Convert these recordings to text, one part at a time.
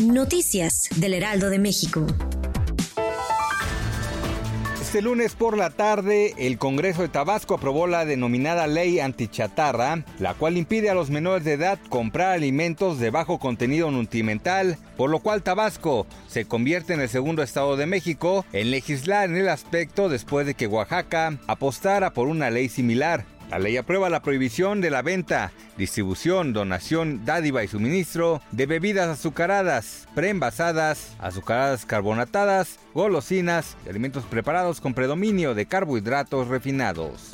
Noticias del Heraldo de México. Este lunes por la tarde, el Congreso de Tabasco aprobó la denominada ley antichatarra, la cual impide a los menores de edad comprar alimentos de bajo contenido nutrimental, por lo cual Tabasco se convierte en el segundo estado de México en legislar en el aspecto después de que Oaxaca apostara por una ley similar. La ley aprueba la prohibición de la venta, distribución, donación, dádiva y suministro de bebidas azucaradas, preenvasadas, azucaradas carbonatadas, golosinas y alimentos preparados con predominio de carbohidratos refinados.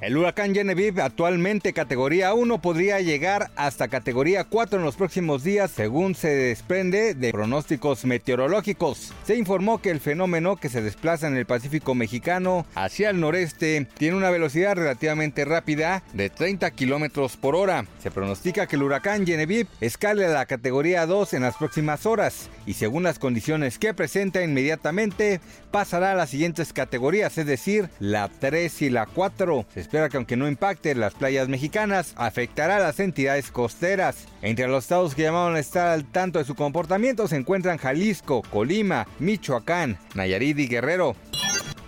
El huracán Genevieve, actualmente categoría 1, podría llegar hasta categoría 4 en los próximos días, según se desprende de pronósticos meteorológicos. Se informó que el fenómeno que se desplaza en el Pacífico mexicano hacia el noreste tiene una velocidad relativamente rápida de 30 kilómetros por hora. Se pronostica que el huracán Genevieve escale a la categoría 2 en las próximas horas y, según las condiciones que presenta inmediatamente, pasará a las siguientes categorías, es decir, la 3 y la 4 espera que aunque no impacte las playas mexicanas, afectará a las entidades costeras. Entre los estados que llamaron a estar al tanto de su comportamiento se encuentran Jalisco, Colima, Michoacán, Nayarit y Guerrero.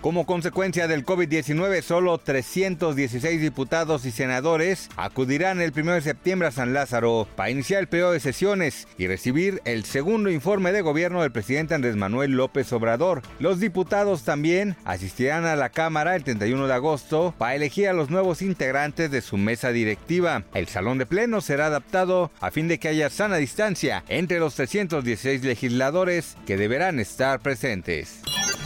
Como consecuencia del COVID-19, solo 316 diputados y senadores acudirán el 1 de septiembre a San Lázaro para iniciar el periodo de sesiones y recibir el segundo informe de gobierno del presidente Andrés Manuel López Obrador. Los diputados también asistirán a la Cámara el 31 de agosto para elegir a los nuevos integrantes de su mesa directiva. El salón de pleno será adaptado a fin de que haya sana distancia entre los 316 legisladores que deberán estar presentes.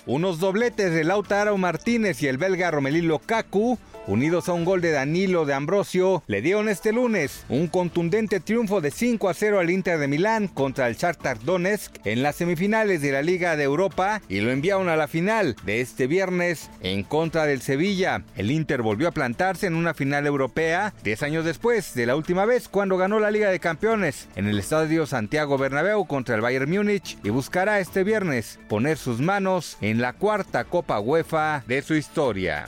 Unos dobletes de Lautaro Martínez y el belga Romelilo Kaku unidos a un gol de Danilo de Ambrosio, le dieron este lunes un contundente triunfo de 5 a 0 al Inter de Milán contra el Shakhtar Donetsk en las semifinales de la Liga de Europa y lo enviaron a la final de este viernes en contra del Sevilla. El Inter volvió a plantarse en una final europea 10 años después de la última vez cuando ganó la Liga de Campeones en el Estadio Santiago Bernabéu contra el Bayern Múnich y buscará este viernes poner sus manos en la cuarta Copa UEFA de su historia.